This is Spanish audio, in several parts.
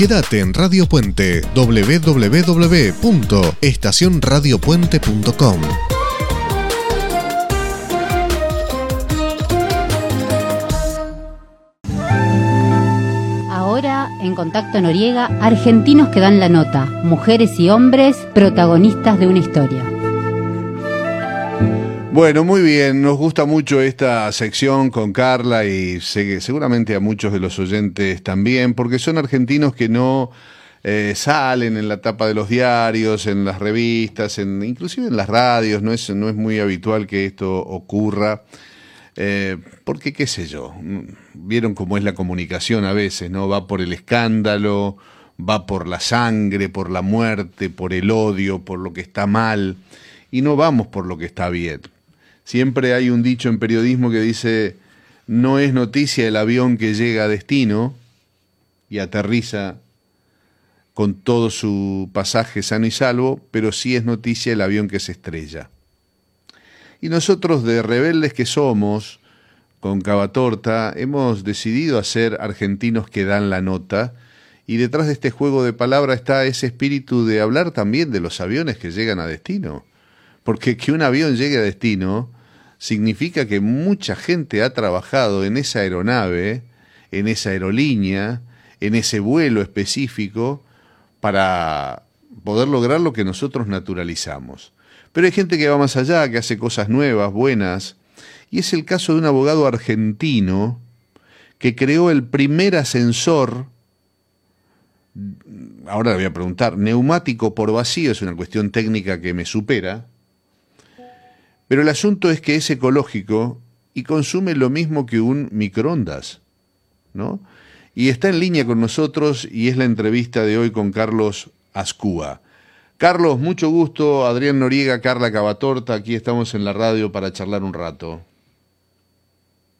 Quédate en Radio Puente www.estacionradiopuente.com. Ahora en Contacto Noriega, argentinos que dan la nota, mujeres y hombres protagonistas de una historia. Bueno, muy bien, nos gusta mucho esta sección con Carla y seguramente a muchos de los oyentes también, porque son argentinos que no eh, salen en la tapa de los diarios, en las revistas, en, inclusive en las radios, no es, no es muy habitual que esto ocurra. Eh, porque, qué sé yo, vieron cómo es la comunicación a veces, ¿no? Va por el escándalo, va por la sangre, por la muerte, por el odio, por lo que está mal, y no vamos por lo que está bien. Siempre hay un dicho en periodismo que dice, no es noticia el avión que llega a destino y aterriza con todo su pasaje sano y salvo, pero sí es noticia el avión que se estrella. Y nosotros de rebeldes que somos, con Cavatorta, hemos decidido hacer argentinos que dan la nota, y detrás de este juego de palabras está ese espíritu de hablar también de los aviones que llegan a destino. Porque que un avión llegue a destino significa que mucha gente ha trabajado en esa aeronave, en esa aerolínea, en ese vuelo específico, para poder lograr lo que nosotros naturalizamos. Pero hay gente que va más allá, que hace cosas nuevas, buenas, y es el caso de un abogado argentino que creó el primer ascensor, ahora le voy a preguntar, neumático por vacío, es una cuestión técnica que me supera, pero el asunto es que es ecológico y consume lo mismo que un microondas, ¿no? Y está en línea con nosotros y es la entrevista de hoy con Carlos Ascúa. Carlos, mucho gusto. Adrián Noriega, Carla Cavatorta, aquí estamos en la radio para charlar un rato.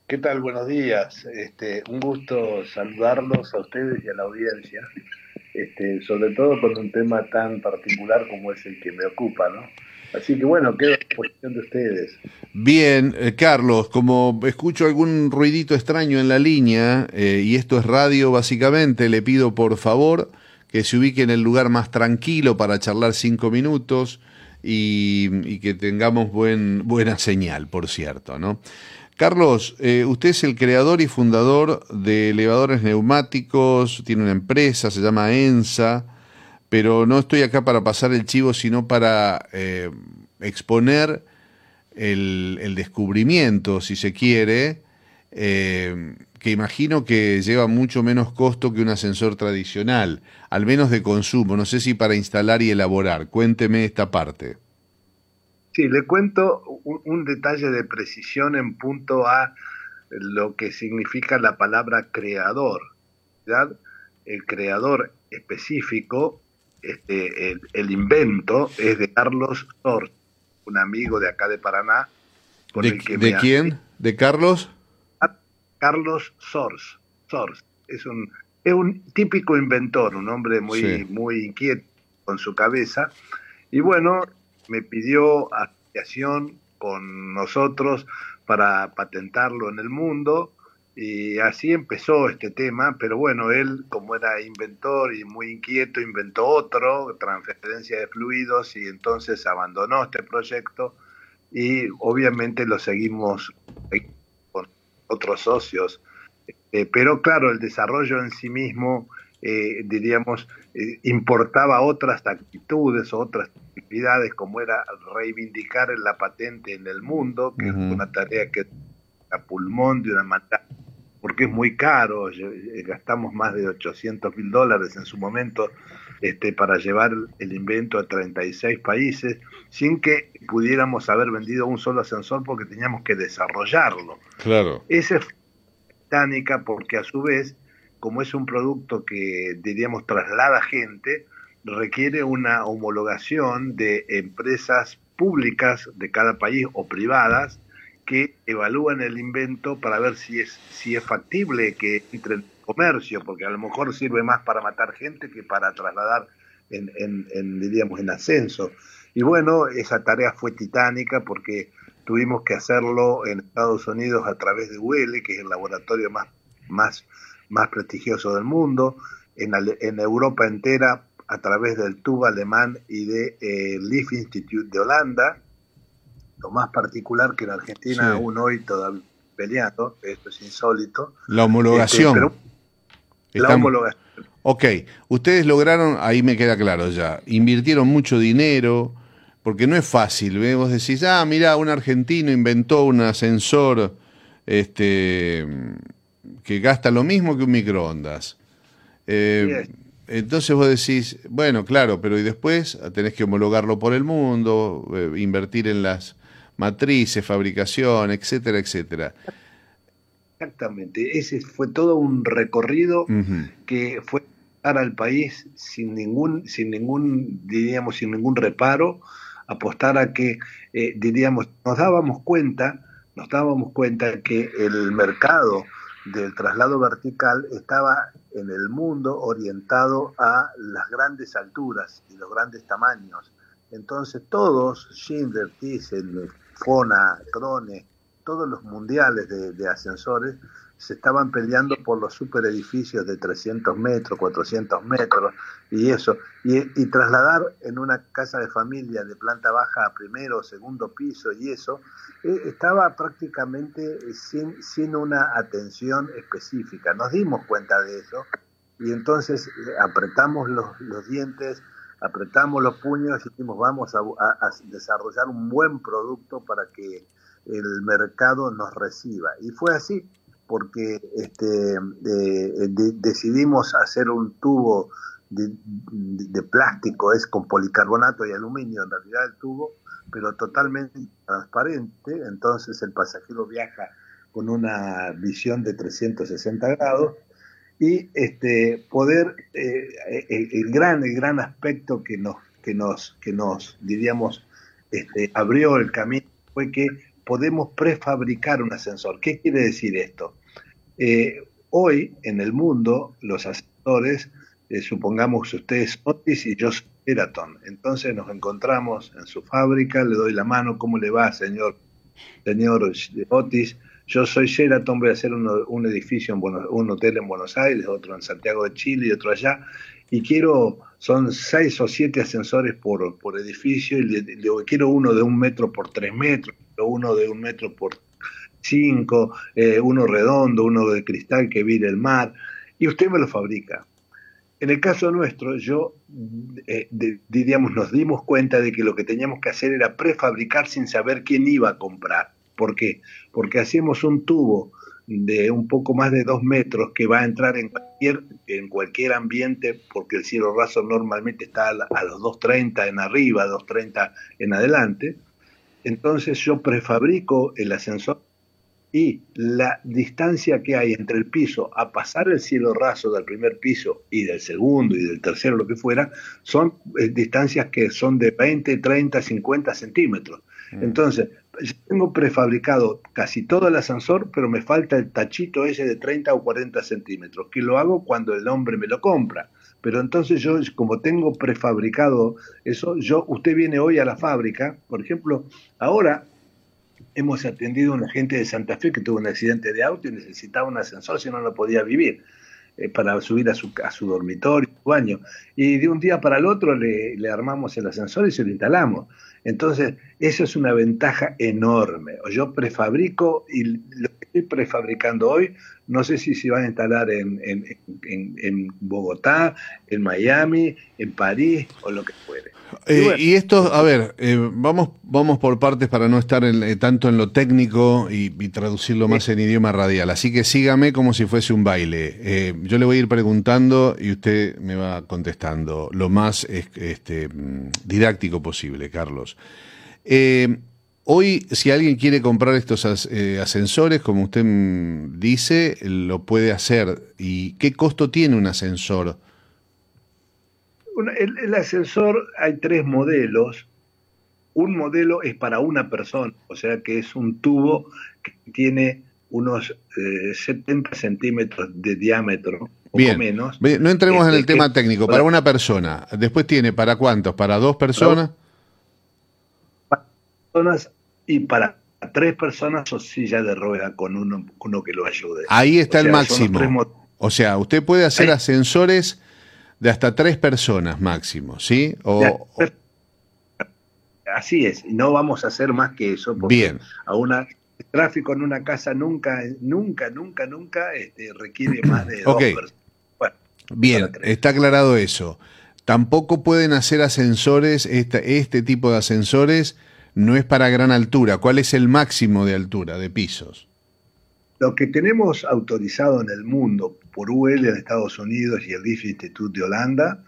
¿Qué tal? Buenos días. Este, un gusto saludarlos a ustedes y a la audiencia, este, sobre todo con un tema tan particular como es el que me ocupa, ¿no? Así que bueno, quedo a disposición de ustedes. Bien, eh, Carlos, como escucho algún ruidito extraño en la línea, eh, y esto es radio básicamente, le pido por favor que se ubique en el lugar más tranquilo para charlar cinco minutos y, que tengamos buen, buena señal, por cierto, ¿no? Carlos, eh, usted es el creador y fundador de elevadores neumáticos, tiene una empresa, se llama ENSA pero no estoy acá para pasar el chivo, sino para eh, exponer el, descubrimiento, si se quiere, eh, que imagino que lleva mucho menos costo que un ascensor tradicional, al menos de consumo, no sé si para instalar y elaborar. Cuénteme esta parte. Sí, le cuento un, detalle de precisión en punto a lo que significa la palabra creador. El creador específico este, el, invento es de Carlos Sors, un amigo de acá de Paraná. ¿De, quién? ¿De Carlos? Carlos Sors. Sors. Es un, es un típico inventor, un hombre muy, muy inquieto con su cabeza. Y bueno, me pidió asociación con nosotros para patentarlo en el mundo y así empezó este tema, pero bueno, él como era inventor y muy inquieto, inventó otro, transferencia de fluidos, y entonces abandonó este proyecto y obviamente lo seguimos con otros socios. Eh, pero claro, el desarrollo en sí mismo, eh, diríamos, eh, importaba otras actitudes, otras actividades, como era reivindicar la patente en el mundo, que es una tarea que a pulmón de una manera porque es muy caro, eh, gastamos más de 800 mil dólares en su momento este, para llevar el invento a 36 países sin que pudiéramos haber vendido un solo ascensor porque teníamos que desarrollarlo. Claro. Esa es británica porque a su vez, como es un producto que diríamos traslada gente, requiere una homologación de empresas públicas de cada país o privadas que evalúan el invento para ver si es, si es factible que entre en comercio, porque a lo mejor sirve más para matar gente que para trasladar en, diríamos, en ascenso. Y bueno, esa tarea fue titánica porque tuvimos que hacerlo en Estados Unidos a través de UL, que es el laboratorio más, más, más prestigioso del mundo. en, en Europa entera a través del TUB alemán y de eh, Leaf Institute de Holanda. Lo más particular que en Argentina aún hoy todavía peleando, esto es insólito. La homologación. Este, la homologación. Ok, ustedes lograron, ahí me queda claro ya, invirtieron mucho dinero, porque no es fácil, vos decís, ah, mira, un argentino inventó un ascensor este, que gasta lo mismo que un microondas. Eh, entonces vos decís, bueno, claro, pero y después tenés que homologarlo por el mundo, eh, invertir en las matrices, fabricación, etcétera, etcétera. Exactamente, ese fue todo un recorrido que fue para el país sin ningún, sin ningún, diríamos, sin ningún reparo, apostar a que, eh, diríamos, nos dábamos cuenta, nos dábamos cuenta que el mercado del traslado vertical estaba en el mundo orientado a las grandes alturas y los grandes tamaños. Entonces todos, Schindler, Thyssen, Fona, Krone, todos los mundiales de, ascensores se estaban peleando por los superedificios de 300 metros, 400 metros y eso. Y, trasladar en una casa de familia de planta baja a primero segundo piso y eso, eh, estaba prácticamente sin, sin una atención específica. Nos dimos cuenta de eso y entonces eh, apretamos los dientes, apretamos los puños y dijimos vamos a, desarrollar un buen producto para que el mercado nos reciba. Y fue así, porque este, eh, decidimos hacer un tubo de, plástico, es con policarbonato y aluminio en realidad el tubo, pero totalmente transparente, entonces el pasajero viaja con una visión de 360 grados y este, poder, eh, el, gran, el gran aspecto que nos, que nos, que nos diríamos, este, abrió el camino fue que podemos prefabricar un ascensor. ¿Qué quiere decir esto? Eh, hoy en el mundo los ascensores, eh, supongamos ustedes Otis y yo soy entonces nos encontramos en su fábrica, le doy la mano, ¿cómo le va, señor, señor Otis? Yo soy Sheraton, voy a hacer un edificio, en un hotel en Buenos Aires, otro en Santiago de Chile y otro allá, y quiero, son seis o siete ascensores por, por edificio, y le, quiero uno de un metro por tres metros, uno de un metro por cinco, eh, uno redondo, uno de cristal que vire el mar, y usted me lo fabrica. En el caso nuestro, yo eh, diríamos, nos dimos cuenta de que lo que teníamos que hacer era prefabricar sin saber quién iba a comprar. ¿Por qué? Porque hacíamos un tubo de un poco más de dos metros que va a entrar en cualquier, en cualquier ambiente, porque el cielo raso normalmente está a, los 2.30 en arriba, 2.30 en adelante, entonces yo prefabrico el ascensor y la distancia que hay entre el piso a pasar el cielo raso del primer piso y del segundo y del tercero, lo que fuera, son eh, distancias que son de 20, 30, 50 centímetros. Mm. Entonces, tengo prefabricado casi todo el ascensor, pero me falta el tachito ese de 30 o 40 centímetros, que lo hago cuando el hombre me lo compra. Pero entonces yo, como tengo prefabricado eso, yo, usted viene hoy a la fábrica, por ejemplo, ahora hemos atendido a un agente de Santa Fe que tuvo un accidente de auto y necesitaba un ascensor, si no, no podía vivir, eh, para subir a su, a su dormitorio, su baño. Y de un día para el otro le, le armamos el ascensor y se lo instalamos. Entonces, eso es una ventaja enorme. Yo prefabrico y lo que estoy prefabricando hoy, no sé si se va a instalar en, en, Bogotá, en Miami, en París o lo que fuere. Eh, y, esto, a ver, eh, vamos, vamos por partes para no estar eh, tanto en lo técnico y, traducirlo más en idioma radial. Así que sígame como si fuese un baile. Yo le voy a ir preguntando y usted me va contestando lo más este, didáctico posible, Carlos. hoy, si alguien quiere comprar estos ascensores, como usted mm, dice, lo puede hacer. ¿Y qué costo tiene un ascensor? el, ascensor hay tres modelos. Un modelo es para una persona, o sea que es un tubo que tiene unos 70 eh, centímetros de diámetro, o menos. no entremos en el este, tema técnico, para una persona. Después tiene para cuántos, para dos personas. Para personas y para tres personas o silla de rueda con uno, uno que lo ayude. Ahí está el máximo. O sea, usted puede hacer ascensores De hasta tres personas máximo, ¿sí? O, Así es, no vamos a hacer más que eso. Porque Bien. A una, el tráfico en una casa nunca, nunca, nunca, nunca este, requiere más de dos personas. Bien, está aclarado eso. Tampoco pueden hacer ascensores, este, este tipo de ascensores no es para gran altura. ¿Cuál es el máximo de altura de pisos? Lo que tenemos autorizado en el mundo por UL en Estados Unidos y el RIF Institute de Holanda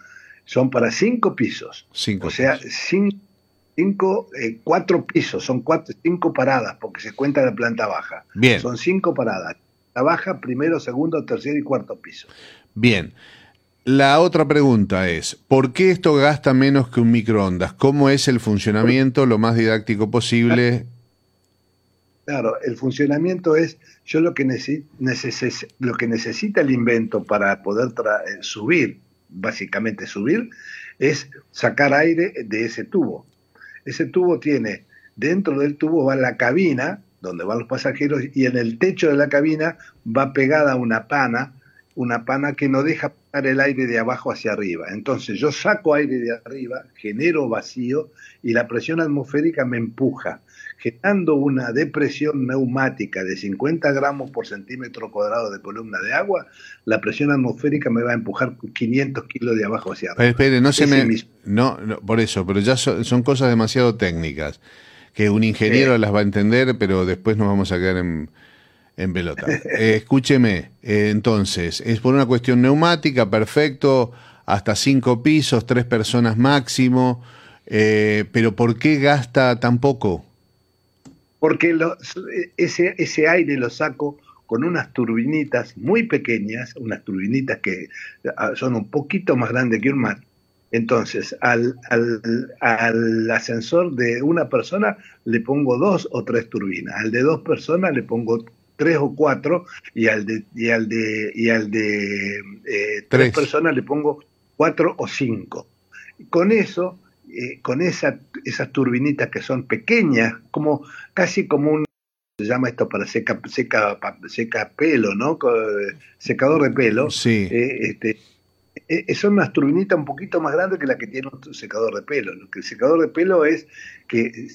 son para cinco pisos. Cinco o sea, Cinco, eh, cuatro pisos, son cuatro, cinco paradas, porque se cuenta de planta baja. Bien. Son cinco paradas. La baja, primero, segundo, tercer y cuarto piso. Bien. La otra pregunta es, ¿por qué esto gasta menos que un microondas? ¿Cómo es el funcionamiento lo más didáctico posible? Claro, el funcionamiento es, yo lo que, lo que necesita el invento para poder eh, subir, básicamente subir, es sacar aire de ese tubo. Ese tubo tiene, dentro del tubo va la cabina, donde van los pasajeros, y en el techo de la cabina va pegada una pana una pana que no deja pasar el aire de abajo hacia arriba. Entonces yo saco aire de arriba, genero vacío y la presión atmosférica me empuja, generando una depresión neumática de 50 gramos por centímetro cuadrado de columna de agua, la presión atmosférica me va a empujar 500 kilos de abajo hacia arriba. espere, no se me... No, por eso, pero ya son, cosas demasiado técnicas que un ingeniero las va a entender, pero después nos vamos a quedar en en pelota. Eh, escúcheme, eh, entonces, es por una cuestión neumática, perfecto, hasta cinco pisos, tres personas máximo, eh, pero ¿por qué gasta tan poco? Porque ese, ese aire lo saco con unas turbinitas muy pequeñas, unas turbinitas que ah, son un poquito más grandes que un mar. Entonces, al, al, al, ascensor de una persona le pongo dos o tres turbinas, al de dos personas le pongo tres o cuatro y al de, y al de, y al de eh, tres. personas le pongo cuatro o cinco. Con eso, eh, con esa, esas turbinitas que son pequeñas, como casi como un se llama esto para seca, seca, seca pelo, ¿no? Secador de pelo. Sí. Eh, este, eh, eh, son unas turbinitas un poquito más grandes que la que tiene un secador de pelo. Lo que el secador de pelo es que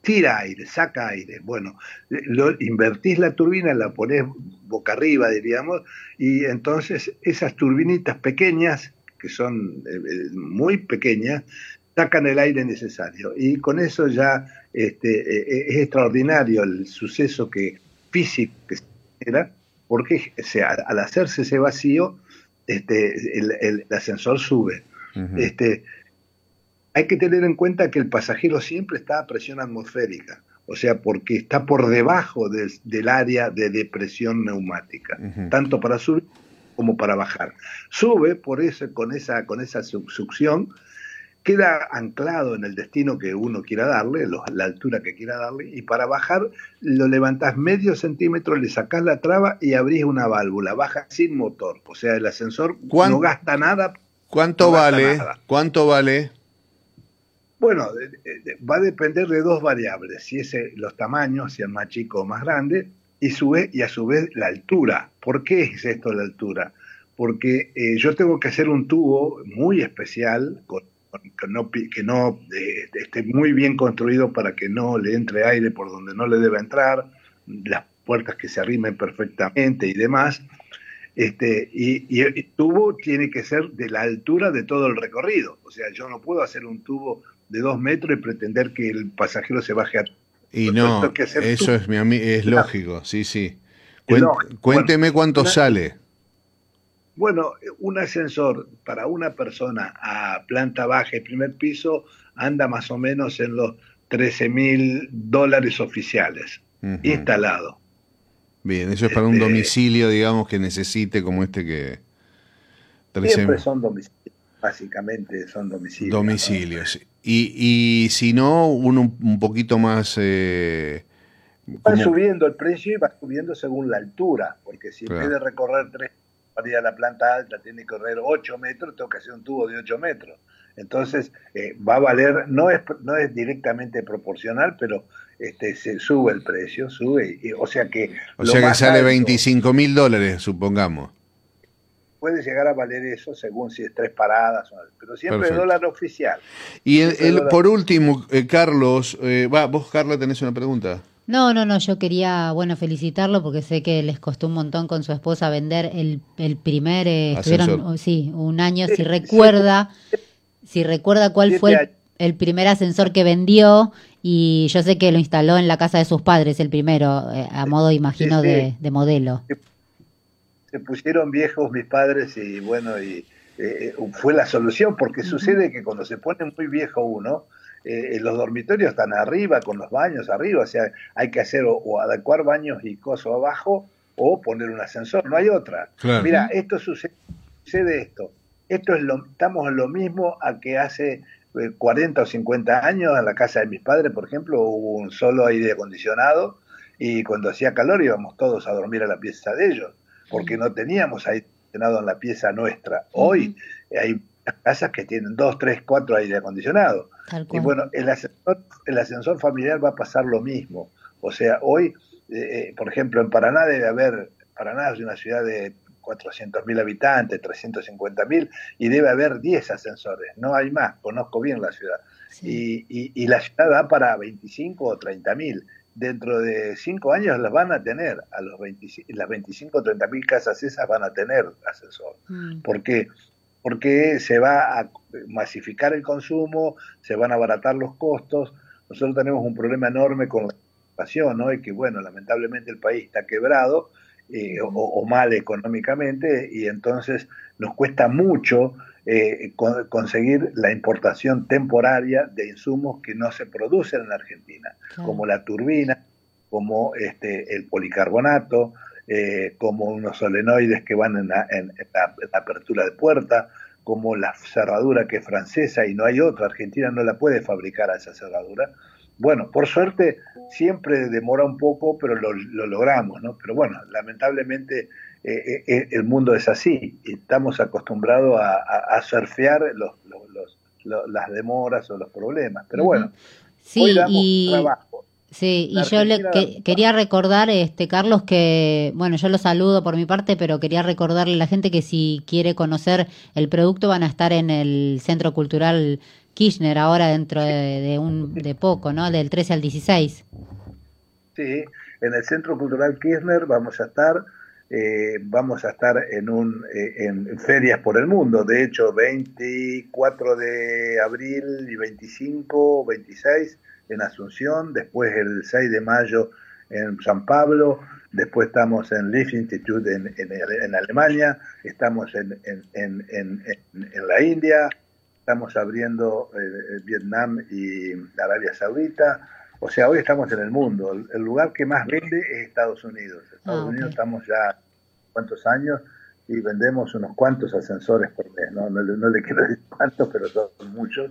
tira aire, saca aire. Bueno, lo, invertís la turbina, la ponés boca arriba, diríamos, y entonces esas turbinitas pequeñas, que son eh, muy pequeñas, sacan el aire necesario. Y con eso ya este, es extraordinario el suceso que físico que se genera, porque al hacerse ese vacío, este, el, ascensor sube. este, hay que tener en cuenta que el pasajero siempre está a presión atmosférica, o sea, porque está por debajo del área de depresión neumática, tanto para subir como para bajar. Sube por eso, con esa, con esa succión, queda anclado en el destino que uno quiera darle, la altura que quiera darle, y para bajar lo levantás medio centímetro, le sacás la traba y abrís una válvula, baja sin motor, o sea, el ascensor no gasta nada. ¿Cuánto vale? ¿Cuánto vale? Bueno, va a depender de dos variables, si es los tamaños, si es más chico o más grande, y, sube, y a su vez la altura. ¿Por qué es esto la altura? Porque eh, yo tengo que hacer un tubo muy especial, con que no, que no eh, esté muy bien construido para que no le entre aire por donde no le deba entrar, las puertas que se arrimen perfectamente y demás. Este, y, el tubo tiene que ser de la altura de todo el recorrido. O sea, yo no puedo hacer un tubo de dos metros y pretender que el pasajero se baje a... Y no, eso es, mi, es lógico, sí, sí. Cuénteme cuánto sale. Bueno, un ascensor para una persona a planta baja y primer piso anda más o menos en los 13 mil dólares oficiales, instalado. Bien, eso es para un este, domicilio, digamos, que necesite como este que... Siempre son domicilios, básicamente son domicilios. Domicilios. Y, y si no, uno un poquito más... Eh, va subiendo el precio y va subiendo según la altura, porque si en vez de recorrer tres para ir a la planta alta tiene que correr 8 metros, tengo que hacer un tubo de 8 metros. Entonces, eh, va a valer, no es, no es directamente proporcional, pero este, se sube el precio, sube, o sea que... O sea que sale 25 mil dólares, supongamos. puede llegar a valer eso según si es tres paradas, pero siempre el dólar oficial. Y el, por último, eh, Carlos, eh, va, vos Carla tenés una pregunta. No, no, no, yo quería, bueno, felicitarlo porque sé que les costó un montón con su esposa vender el, el primer, eh, estuvieron, oh, sí, un año, si recuerda, si recuerda cuál fue el, primer ascensor que vendió y yo sé que lo instaló en la casa de sus padres, el primero, a modo, imagino, de, de modelo. Se pusieron viejos mis padres y bueno, y eh, eh, fue la solución, porque sucede que cuando se pone muy viejo uno, eh, los dormitorios están arriba, con los baños arriba, o sea, hay que hacer o, adecuar baños y coso abajo o poner un ascensor, no hay otra. Mira, esto sucede, sucede esto, esto es lo, estamos en lo mismo a que hace 40 o 50 años en la casa de mis padres, por ejemplo, hubo un solo aire acondicionado y cuando hacía calor íbamos todos a dormir a la pieza de ellos porque no teníamos aire acondicionado en la pieza nuestra. Hoy hay casas que tienen dos, tres, cuatro aire acondicionado. Y bueno, el ascensor, el ascensor familiar va a pasar lo mismo. O sea, hoy, eh, eh, por ejemplo, en Paraná debe haber, Paraná es una ciudad de 400.000 habitantes, 350.000, y debe haber 10 ascensores, no hay más, conozco bien la ciudad. Y, y, la ciudad da para 25 o 30.000 dentro de cinco años las van a tener, a los 25, las 25 o 30 mil casas esas van a tener asesor. Mm. ¿Por qué? Porque se va a masificar el consumo, se van a abaratar los costos. Nosotros tenemos un problema enorme con la inflación, ¿no? Y que, bueno, lamentablemente el país está quebrado eh, o, mal económicamente y entonces nos cuesta mucho eh, conseguir la importación temporaria de insumos que no se producen en Argentina, como la turbina, como este, el policarbonato, eh, como unos solenoides que van en la, apertura de puerta, como la cerradura que es francesa y no hay otra, Argentina no la puede fabricar a esa cerradura. Bueno, por suerte siempre demora un poco, pero lo, lo logramos, ¿no? Pero bueno, lamentablemente eh, eh, eh, el mundo es así. Estamos acostumbrados a, surfear los, las demoras o los problemas. Pero bueno, sí, y... Sí, y yo le quería recordar, este Carlos, que, bueno, yo lo saludo por mi parte, pero quería recordarle a la gente que si quiere conocer el producto van a estar en el Centro Cultural Kirchner ahora dentro de, un, de poco, ¿no? Del 13 al 16. Sí, en el Centro Cultural Kirchner vamos a estar eh, vamos a estar en, un, eh, en ferias por el mundo. De hecho, 24 de abril y 25, 26 en Asunción, después el 6 de mayo en San Pablo, después estamos en Leaf Institute en, en, Alemania, estamos en, en, la India, estamos abriendo eh, Vietnam y Arabia Saudita. O sea, hoy estamos en el mundo. El, lugar que más vende es Estados Unidos. Estados ah, Unidos estamos ya cuántos años y vendemos unos cuantos ascensores por mes. No, no, le quiero decir cuántos, pero son muchos.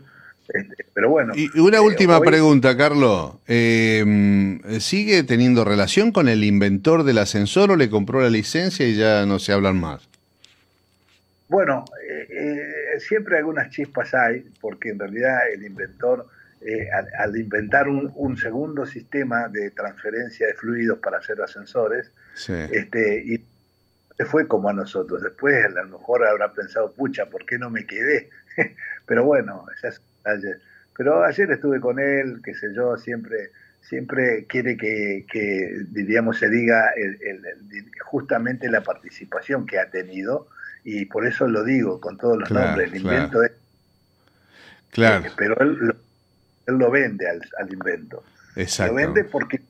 Este, pero bueno. Y una eh, última pregunta, Carlos. Eh, ¿Sigue teniendo relación con el inventor del ascensor o le compró la licencia y ya no se hablan más? Bueno, eh, siempre algunas chispas hay, porque en realidad el inventor al, inventar un, segundo sistema de transferencia de fluidos para hacer ascensores, este, y fue como a nosotros. Después a lo mejor habrá pensado, pucha, ¿por qué no me quedé? Pero bueno, Pero ayer estuve con él, qué sé yo, siempre siempre quiere que, diríamos, se diga justamente la participación que ha tenido, y por eso lo digo con todos los nombres. El invento es. Claro. Eh, pero él lo él lo vende al, invento. Lo vende porque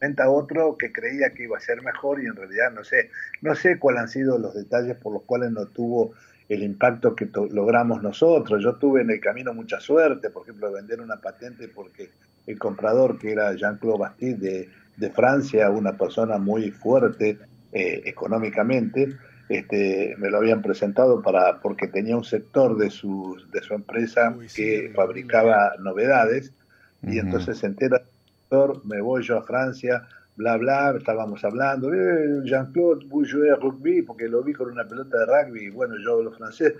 inventa otro que creía que iba a ser mejor y en realidad no sé, no sé cuáles han sido los detalles por los cuales no tuvo el impacto que logramos nosotros. Yo tuve en el camino mucha suerte, por ejemplo, de vender una patente porque el comprador, que era Jean-Claude Bastide de, Francia, una persona muy fuerte eh, económicamente, este, me lo habían presentado para porque tenía un sector de su, de su empresa que fabricaba novedades. Y entonces se entera me voy yo a Francia, bla, bla, estábamos hablando, eh, Jean-Claude, vous jouez rugby, porque lo vi con una pelota de rugby, y bueno, yo hablo francés,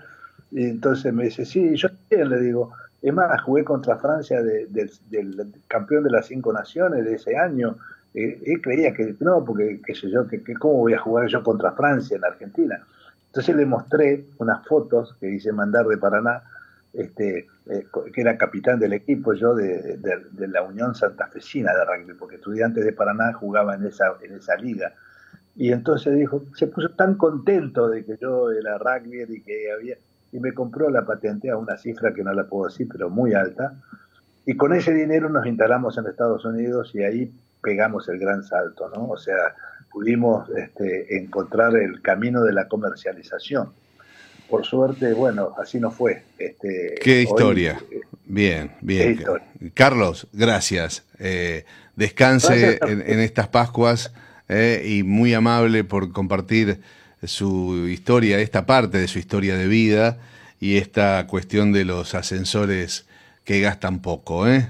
y entonces me dice, sí, yo también le digo, es más, jugué contra Francia del campeón de las cinco naciones de ese año, él creía que no, porque qué sé yo, que, cómo voy a jugar yo contra Francia en Argentina. Entonces le mostré unas fotos que hice mandar de Paraná, este, eh, que era capitán del equipo yo de, la Unión Santafesina de rugby, porque estudiantes de Paraná jugaban en esa, en esa liga. Y entonces dijo, se puso tan contento de que yo era rugby y que había, y me compró la patente a una cifra que no la puedo decir, pero muy alta. Y con ese dinero nos instalamos en Estados Unidos y ahí pegamos el gran salto, ¿no? O sea, pudimos este, encontrar el camino de la comercialización. Por suerte, bueno, así no fue. Este, qué historia. Eh, bien, bien. Carlos, gracias. Eh, descanse en, estas Pascuas eh, y muy amable por compartir su historia, esta parte de su historia de vida y esta cuestión de los ascensores que gastan poco, ¿eh?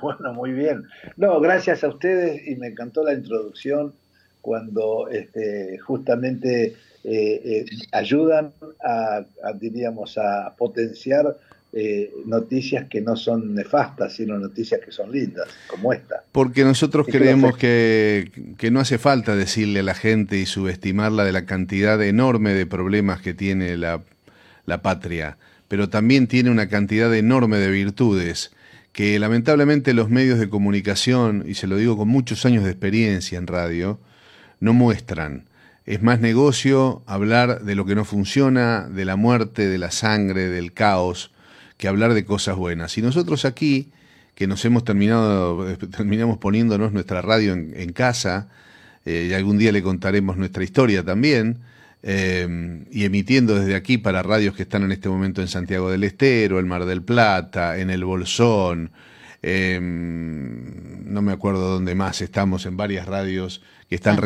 Bueno, muy bien. No, gracias a ustedes y me encantó la introducción cuando este, justamente eh, eh, ayudan a, diríamos, a potenciar eh, noticias que no son nefastas, sino noticias que son lindas, como esta. Porque nosotros creemos que, que, no hace falta decirle a la gente y subestimarla de la cantidad enorme de problemas que tiene la, la patria, pero también tiene una cantidad enorme de virtudes que lamentablemente los medios de comunicación, y se lo digo con muchos años de experiencia en radio, no muestran. Es más negocio hablar de lo que no funciona, de la muerte, de la sangre, del caos, que hablar de cosas buenas. Y nosotros aquí, que nos hemos terminado, terminamos poniéndonos nuestra radio en, casa, eh, y algún día le contaremos nuestra historia también, Em, y emitiendo desde aquí para radios que están en este momento en Santiago del Estero, el Mar del Plata, en el Bolsón, em, no me acuerdo dónde más estamos, en varias radios que están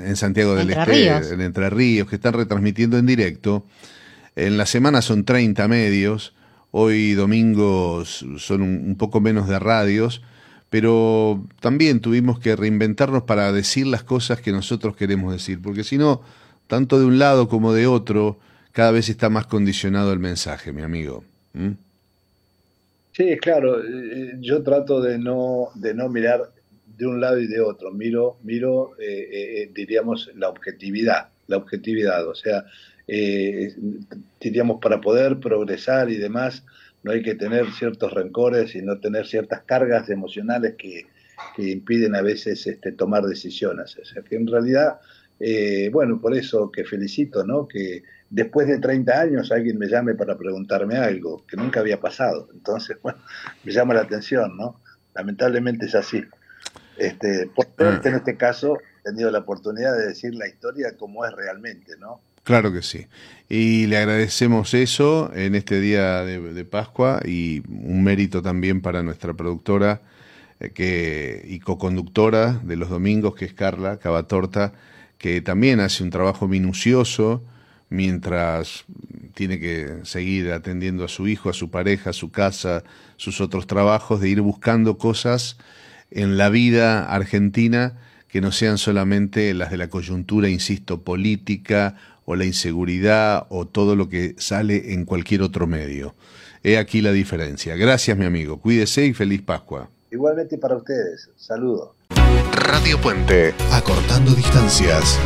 en Santiago del Estero, en Entre Ríos, que están retransmitiendo en directo. En la semana son 30 medios, hoy domingos son un poco menos de radios, pero también tuvimos que reinventarnos para decir las cosas que nosotros queremos decir, porque si no tanto de un lado como de otro, cada vez está más condicionado el mensaje, mi amigo. Sí, claro, eh, yo trato de no, de no mirar de un lado y de otro, miro, miro eh, eh, diríamos, la objetividad, la objetividad, o sea, diríamos, para poder progresar y demás, no hay que tener ciertos rencores y no tener ciertas cargas emocionales que, que impiden a veces este, tomar decisiones. En realidad eh, bueno, por eso que felicito, ¿no? Que después de 30 años alguien me llame para preguntarme algo que nunca había pasado. Entonces, bueno, me llama la atención, ¿no? Lamentablemente es así. Este, por suerte, en este caso, he tenido la oportunidad de decir la historia como es realmente, ¿no? Claro que sí. Y le agradecemos eso en este día de, Pascua y un mérito también para nuestra productora eh, que, y co-conductora de los domingos, que es Carla Cavatorta, que también hace un trabajo minucioso mientras tiene que seguir atendiendo a su hijo, a su pareja, a su casa, sus otros trabajos, de ir buscando cosas en la vida argentina que no sean solamente las de la coyuntura, insisto, política o la inseguridad o todo lo que sale en cualquier otro medio. He aquí la diferencia. Gracias, mi amigo. Cuídese y feliz Pascua. Igualmente para ustedes. Saludos. Radio Puente, acortando distancias.